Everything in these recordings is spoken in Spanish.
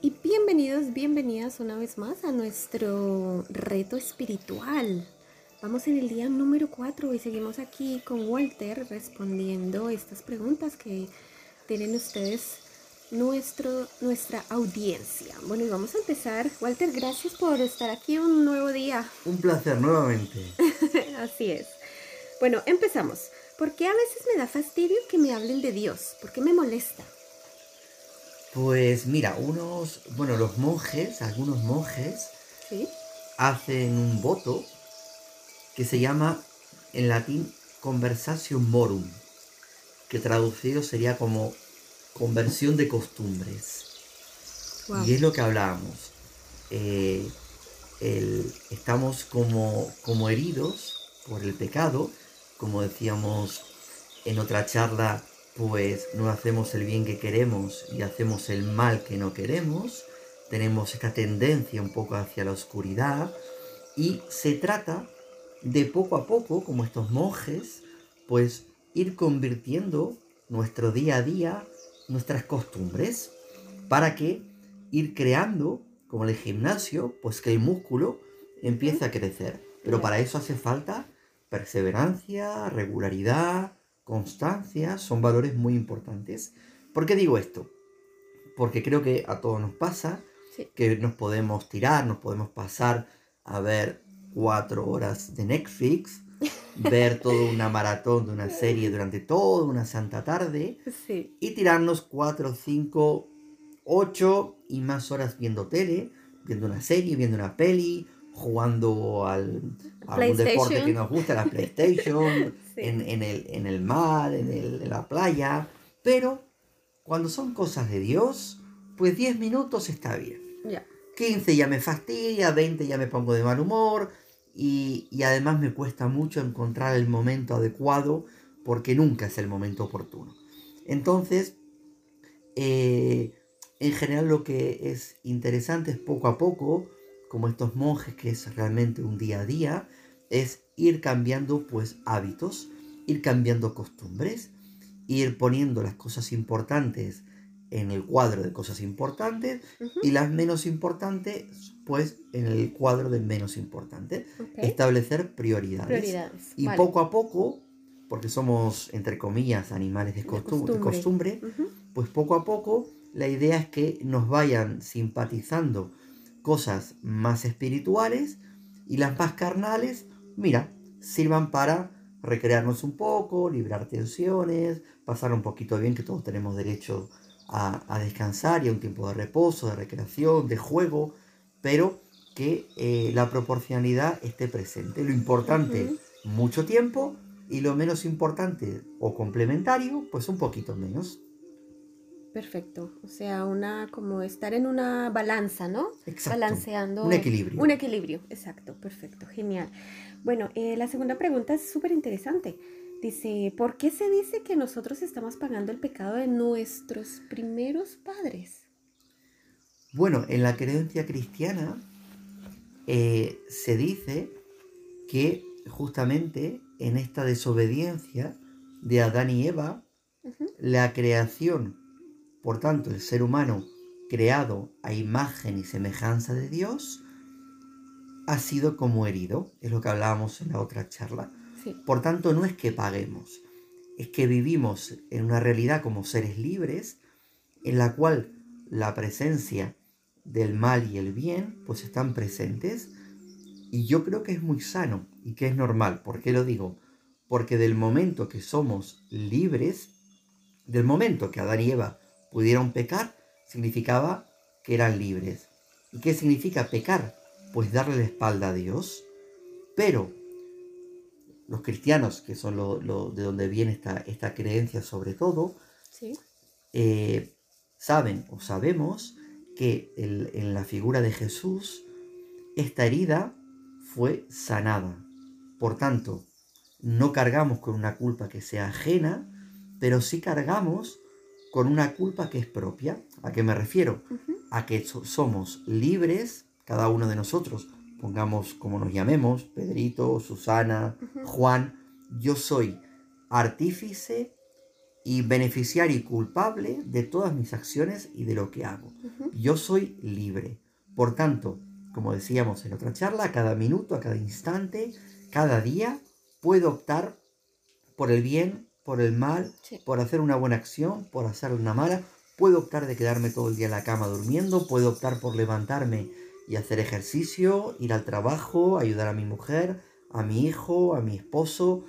Y bienvenidos, bienvenidas una vez más a nuestro reto espiritual. Vamos en el día número 4 y seguimos aquí con Walter respondiendo estas preguntas que tienen ustedes nuestro, nuestra audiencia. Bueno, y vamos a empezar. Walter, gracias por estar aquí un nuevo día. Un placer nuevamente. Así es. Bueno, empezamos. ¿Por qué a veces me da fastidio que me hablen de Dios? ¿Por qué me molesta? Pues mira, unos, bueno, los monjes, algunos monjes, hacen un voto que se llama en latín conversatio morum, que traducido sería como conversión de costumbres. Y es lo que hablábamos. Eh, estamos como, como heridos por el pecado, como decíamos en otra charla, pues no hacemos el bien que queremos y hacemos el mal que no queremos, tenemos esta tendencia un poco hacia la oscuridad y se trata de poco a poco, como estos monjes, pues ir convirtiendo nuestro día a día, nuestras costumbres, para que ir creando, como el gimnasio, pues que el músculo empiece a crecer. Pero para eso hace falta perseverancia, regularidad, constancia, son valores muy importantes. ¿Por qué digo esto? Porque creo que a todos nos pasa que nos podemos tirar, nos podemos pasar a ver cuatro horas de Netflix, ver toda una maratón de una serie durante toda una santa tarde y tirarnos cuatro, cinco, ocho y más horas viendo tele, viendo una serie, viendo una peli, jugando al, a algún deporte que nos gusta, la PlayStation, en, el, en el mar, en, el, en la playa. Pero cuando son cosas de Dios, pues 10 minutos está bien. 15 ya me fastidia, 20 ya me pongo de mal humor y, además me cuesta mucho encontrar el momento adecuado porque nunca es el momento oportuno. Entonces, eh, en general lo que es interesante es poco a poco, como estos monjes que es realmente un día a día, es ir cambiando pues hábitos, ir cambiando costumbres, ir poniendo las cosas importantes en el cuadro de cosas importantes y las menos importantes pues en el cuadro de menos importantes. Establecer prioridades. Y poco a poco, porque somos entre comillas animales de, costumbre, pues poco a poco la idea es que nos vayan simpatizando cosas más espirituales y las más carnales, mira, sirvan para recrearnos un poco, librar tensiones, pasar un poquito bien, que todos tenemos derecho a, descansar y a un tiempo de reposo, de recreación, de juego, pero que eh, la proporcionalidad esté presente. Lo importante, mucho tiempo, y lo menos importante o complementario, pues un poquito menos. Perfecto. O sea, una como estar en una balanza, ¿no? Exacto. Balanceando. Un equilibrio. Un equilibrio, exacto. Perfecto. Genial. Bueno, eh, la segunda pregunta es súper interesante. Dice, ¿por qué se dice que nosotros estamos pagando el pecado de nuestros primeros padres? Bueno, en la creencia cristiana eh, se dice que justamente en esta desobediencia de Adán y Eva, la creación por tanto, el ser humano, creado a imagen y semejanza de Dios, ha sido como herido, es lo que hablábamos en la otra charla. Por tanto, no es que paguemos, es que vivimos en una realidad como seres libres, en la cual la presencia del mal y el bien pues están presentes y yo creo que es muy sano y que es normal. ¿Por qué lo digo? Porque del momento que somos libres, del momento que Adán y Eva pudieron pecar, significaba que eran libres. ¿Y qué significa pecar? Pues darle la espalda a Dios. Pero los cristianos, que son lo, de donde viene esta, esta creencia sobre todo, eh, saben o sabemos que en la figura de Jesús, esta herida fue sanada. Por tanto, no cargamos con una culpa que sea ajena, pero sí cargamos con una culpa que es propia. ¿A qué me refiero? A que somos libres, cada uno de nosotros, pongamos como nos llamemos, Pedrito, Susana, Juan, yo soy artífice y beneficiario y culpable de todas mis acciones y de lo que hago. Yo soy libre. Por tanto, como decíamos en otra charla, a cada minuto, a cada instante, cada día, puedo optar por el bien, por el mal, por hacer una buena acción, por hacer una mala. Puedo optar de quedarme todo el día en la cama durmiendo, puedo optar por levantarme y hacer ejercicio, ir al trabajo, ayudar a mi mujer, a mi hijo, a mi esposo.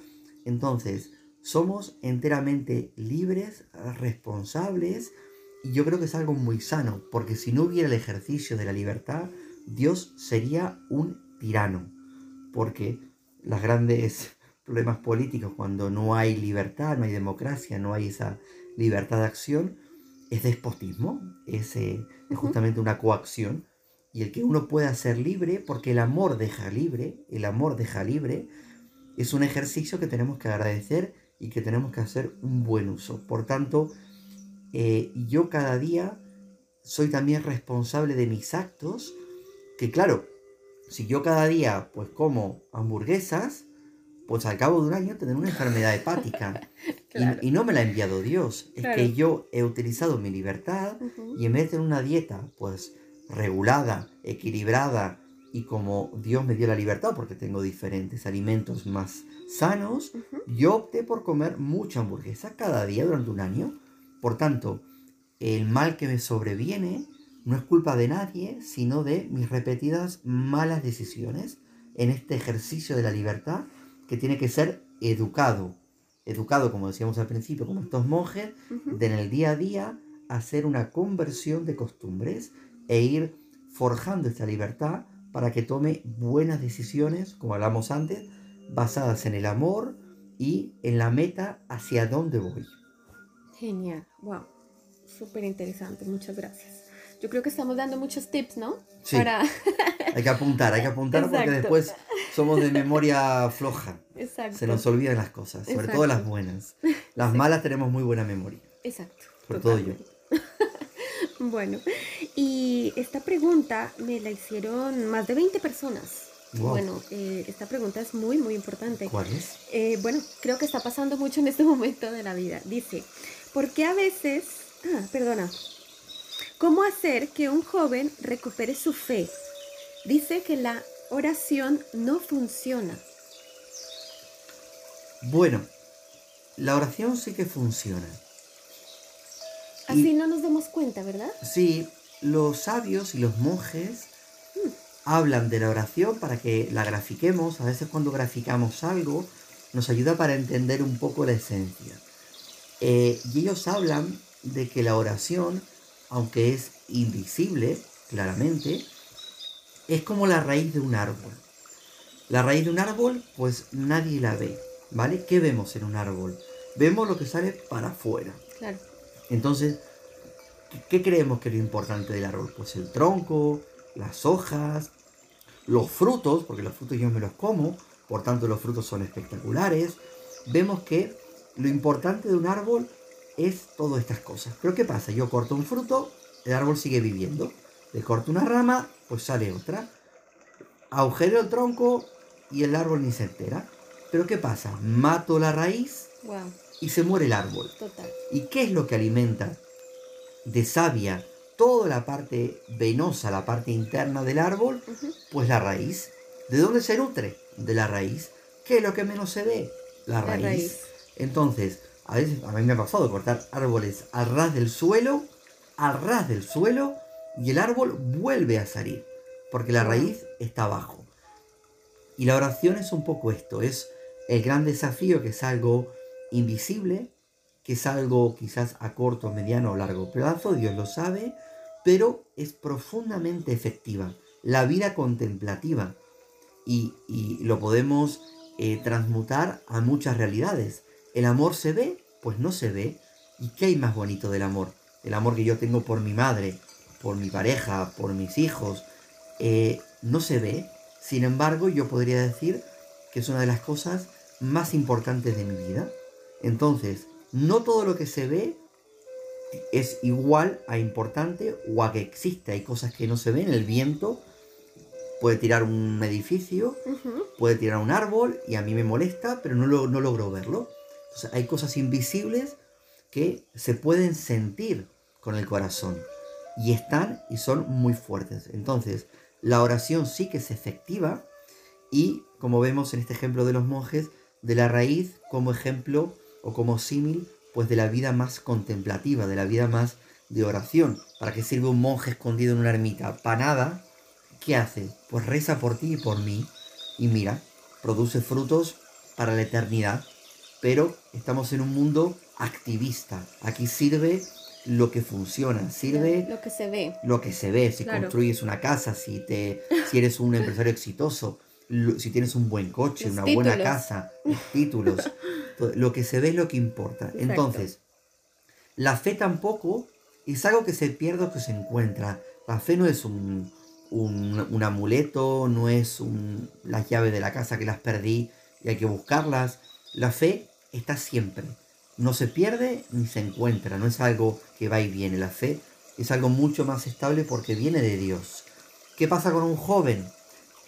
Entonces, somos enteramente libres, responsables, y yo creo que es algo muy sano, porque si no hubiera el ejercicio de la libertad, Dios sería un tirano, porque los grandes problemas políticos, cuando no hay libertad, no hay democracia, no hay esa libertad de acción, es despotismo, es, eh, es justamente una coacción, y el que uno pueda ser libre, porque el amor deja libre, el amor deja libre, es un ejercicio que tenemos que agradecer y que tenemos que hacer un buen uso. Por tanto, eh, yo cada día soy también responsable de mis actos, que claro, si yo cada día pues como hamburguesas, pues al cabo de un año tendré una enfermedad hepática. y, no me la ha enviado Dios. Es que yo he utilizado mi libertad y en vez de tener una dieta pues regulada, equilibrada y como Dios me dio la libertad porque tengo diferentes alimentos más sanos, yo opté por comer mucha hamburguesa cada día durante un año. Por tanto, el mal que me sobreviene no es culpa de nadie, sino de mis repetidas malas decisiones en este ejercicio de la libertad que tiene que ser educado. Educado, como decíamos al principio, como estos monjes, de en el día a día hacer una conversión de costumbres e ir forjando esta libertad para que tome buenas decisiones, como hablamos antes, basadas en el amor y en la meta hacia dónde voy. Genial, wow, súper interesante, muchas gracias. Yo creo que estamos dando muchos tips, ¿no? Sí. hay que apuntar, hay que apuntar porque después somos de memoria floja. Exacto. Se nos olvidan las cosas, sobre todo las buenas. Las malas tenemos muy buena memoria. Exacto. Sobre todo yo. bueno, y esta pregunta me la hicieron más de 20 personas. Bueno, eh, esta pregunta es muy, muy importante. ¿Cuál es? Eh, bueno, creo que está pasando mucho en este momento de la vida. Dice, ¿por qué a veces... Ah, perdona. ¿Cómo hacer que un joven recupere su fe? Dice que la oración no funciona. Bueno, la oración sí que funciona. Así no nos damos cuenta, ¿verdad? Sí, los sabios y los monjes hablan de la oración para que la grafiquemos. A veces cuando graficamos algo nos ayuda para entender un poco la esencia. Eh, y ellos hablan de que la oración, aunque es invisible, claramente, es como la raíz de un árbol. La raíz de un árbol, pues nadie la ve, ¿vale? ¿Qué vemos en un árbol? Vemos lo que sale para afuera. Claro. Entonces, ¿qué creemos que es lo importante del árbol? Pues el tronco, las hojas, los frutos, porque los frutos yo me los como, por tanto los frutos son espectaculares. Vemos que lo importante de un árbol es todas estas cosas. Pero ¿qué pasa? Yo corto un fruto, el árbol sigue viviendo. Le corto una rama, pues sale otra. Agujereo el tronco y el árbol ni se entera. Pero ¿qué pasa? Mato la raíz y se muere el árbol. Total. ¿Y qué es lo que alimenta de savia toda la parte venosa, la parte interna del árbol, pues la raíz. ¿De dónde se nutre? De la raíz. ¿Qué es lo que menos se ve? La raíz. Entonces, a veces a mí me ha pasado cortar árboles al ras del suelo, al ras del suelo, y el árbol vuelve a salir, porque la raíz está abajo. Y la oración es un poco esto, es el gran desafío que es algo invisible, que es algo quizás a corto, mediano o largo plazo, Dios lo sabe, pero es profundamente efectiva. La vida contemplativa. Y, lo podemos eh, transmutar a muchas realidades. ¿El amor se ve? Pues no se ve. ¿Y qué hay más bonito del amor? El amor que yo tengo por mi madre, por mi pareja, por mis hijos, eh, no se ve. Sin embargo, yo podría decir que es una de las cosas más importantes de mi vida. Entonces, no todo lo que se ve es igual a importante o a que existe. Hay cosas que no se ven. El viento puede tirar un edificio, puede tirar un árbol y a mí me molesta, pero no, no logro verlo. hay cosas invisibles que se pueden sentir con el corazón y están y son muy fuertes. Entonces, la oración sí que es efectiva y, como vemos en este ejemplo de los monjes, de la raíz como ejemplo o como símil, pues de la vida más contemplativa, de la vida más de oración. ¿Para qué sirve un monje escondido en una ermita? Para nada. ¿Qué hace? Pues reza por ti y por mí. Y mira, produce frutos para la eternidad. Pero estamos en un mundo activista. Aquí sirve lo que funciona, sirve lo que se ve. Lo que se ve, si construyes una casa, si te si eres un empresario exitoso, si tienes un buen coche, una buena casa, títulos, lo que se ve es lo que importa. Entonces, la fe tampoco es algo que se pierde o que se encuentra. La fe no es un, un, amuleto, no es un, las llaves de la casa que las perdí y hay que buscarlas. La fe está siempre no se pierde ni se encuentra, no es algo que va y viene. La fe es algo mucho más estable porque viene de Dios. ¿Qué pasa con un joven?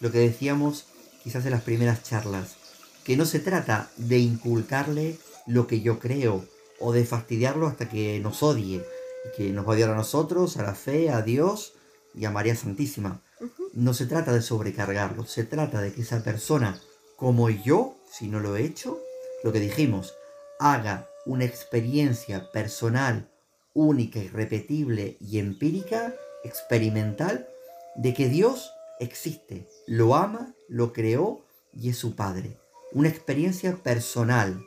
Lo que decíamos quizás en las primeras charlas, que no se trata de inculcarle lo que yo creo o de fastidiarlo hasta que nos odie, que nos va a odiar a nosotros, a la fe, a Dios y a María Santísima. No se trata de sobrecargarlo, se trata de que esa persona, como yo, si no lo he hecho, lo que dijimos, haga una experiencia personal, única, irrepetible y empírica, experimental, de que Dios existe, lo ama, lo creó y es su Padre. Una experiencia personal,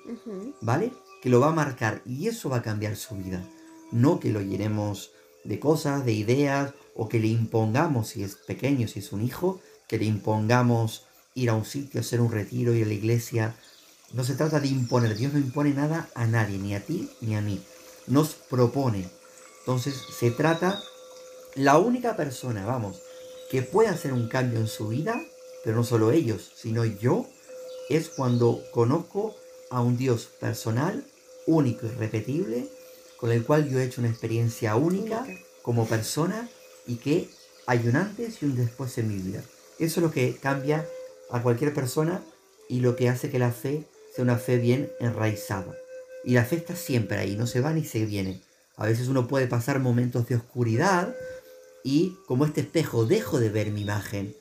¿vale? Que lo va a marcar y eso va a cambiar su vida. No que lo llenemos de cosas, de ideas, o que le impongamos, si es pequeño, si es un hijo, que le impongamos ir a un sitio, hacer un retiro, ir a la iglesia, no se trata de imponer, Dios no impone nada a nadie, ni a ti ni a mí. Nos propone. Entonces se trata, la única persona, vamos, que puede hacer un cambio en su vida, pero no solo ellos, sino yo, es cuando conozco a un Dios personal, único y repetible, con el cual yo he hecho una experiencia única como persona y que hay un antes y un después en mi vida. Eso es lo que cambia a cualquier persona y lo que hace que la fe una fe bien enraizada. Y la fe está siempre ahí, no se va ni se viene. A veces uno puede pasar momentos de oscuridad y como este espejo dejo de ver mi imagen,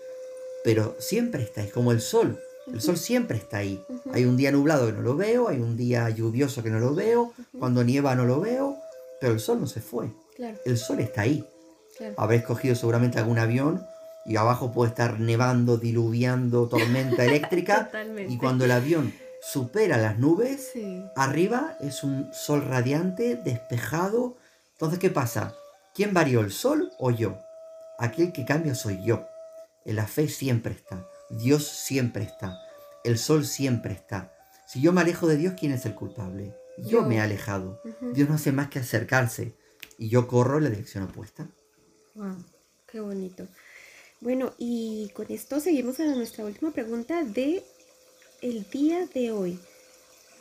pero siempre está, es como el sol. El sol siempre está ahí. Hay un día nublado que no lo veo, hay un día lluvioso que no lo veo, cuando nieva no lo veo, pero el sol no se fue. El sol está ahí. Habréis cogido seguramente algún avión y abajo puede estar nevando, diluviando, tormenta eléctrica. y cuando el avión supera las nubes, arriba es un sol radiante, despejado. Entonces, ¿qué pasa? ¿Quién varió, el sol o yo? Aquel que cambia soy yo. En la fe siempre está. Dios siempre está. El sol siempre está. Si yo me alejo de Dios, ¿quién es el culpable? Yo, me he alejado. Dios no hace más que acercarse. Y yo corro en la dirección opuesta. Wow, qué bonito. Bueno, y con esto seguimos a nuestra última pregunta de el día de hoy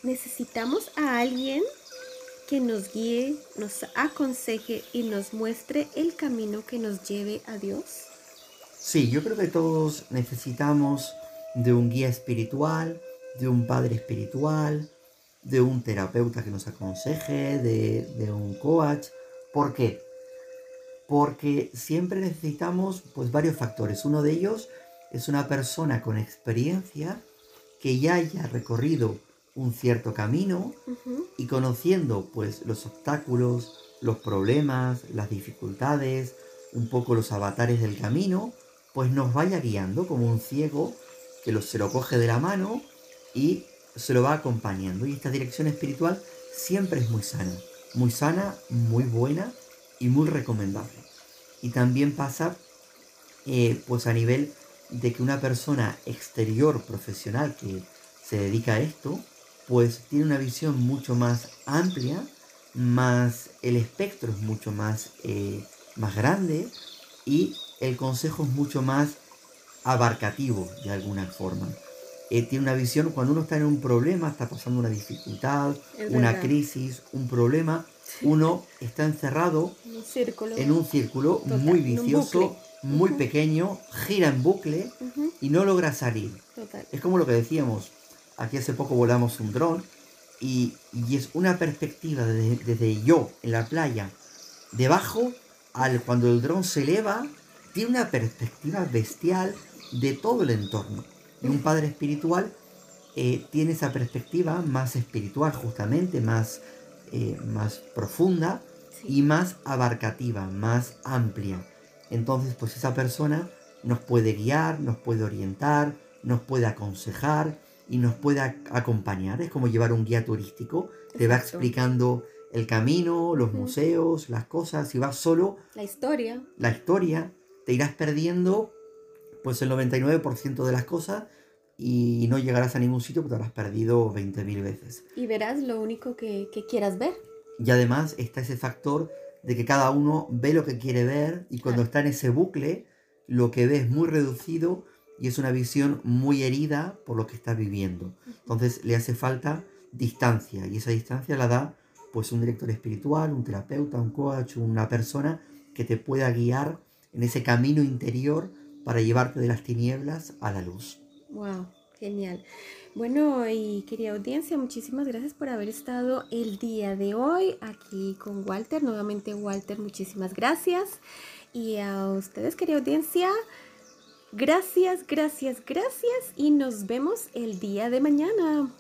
necesitamos a alguien que nos guíe, nos aconseje y nos muestre el camino que nos lleve a Dios? Sí, yo creo que todos necesitamos de un guía espiritual, de un padre espiritual, de un terapeuta que nos aconseje, de, un coach. ¿Por qué? Porque siempre necesitamos pues varios factores. Uno de ellos es una persona con experiencia que ya haya recorrido un cierto camino y conociendo pues los obstáculos, los problemas, las dificultades, un poco los avatares del camino, pues nos vaya guiando como un ciego que se lo coge de la mano y se lo va acompañando. Y esta dirección espiritual siempre es muy sana, muy sana, muy buena y muy recomendable. Y también pasa eh, pues a nivel de que una persona exterior profesional que se dedica a esto, pues tiene una visión mucho más amplia, más el espectro es mucho más, eh, más grande y el consejo es mucho más abarcativo de alguna forma. Eh, tiene una visión, cuando uno está en un problema, está pasando una dificultad, una crisis, un problema, uno está encerrado en un círculo. muy vicioso, muy pequeño, gira en bucle y no logra salir. Es como lo que decíamos, aquí hace poco volamos un dron Y, es una perspectiva desde, yo en la playa, debajo, al cuando el dron se eleva, tiene una perspectiva bestial de todo el entorno. Y un padre espiritual eh, tiene esa perspectiva más espiritual, justamente, más, eh, más profunda y más abarcativa, más amplia. Entonces, pues esa persona nos puede guiar, nos puede orientar, nos puede aconsejar y nos puede acompañar. Es como llevar un guía turístico, te va explicando el camino, los museos, las cosas, si vas solo... La historia. La historia, te irás perdiendo pues el 99% de las cosas y no llegarás a ningún sitio porque te habrás perdido 20.000 veces. Y verás lo único que, que, quieras ver. Y además está ese factor de que cada uno ve lo que quiere ver y cuando está en ese bucle, lo que ve es muy reducido y es una visión muy herida por lo que está viviendo. Entonces le hace falta distancia y esa distancia la da pues un director espiritual, un terapeuta, un coach, una persona que te pueda guiar en ese camino interior para llevarte de las tinieblas a la luz. Wow, genial. Bueno, y querida audiencia, muchísimas gracias por haber estado el día de hoy aquí con Walter. Nuevamente, Walter, muchísimas gracias. Y a ustedes, querida audiencia, gracias, gracias, gracias. Y nos vemos el día de mañana.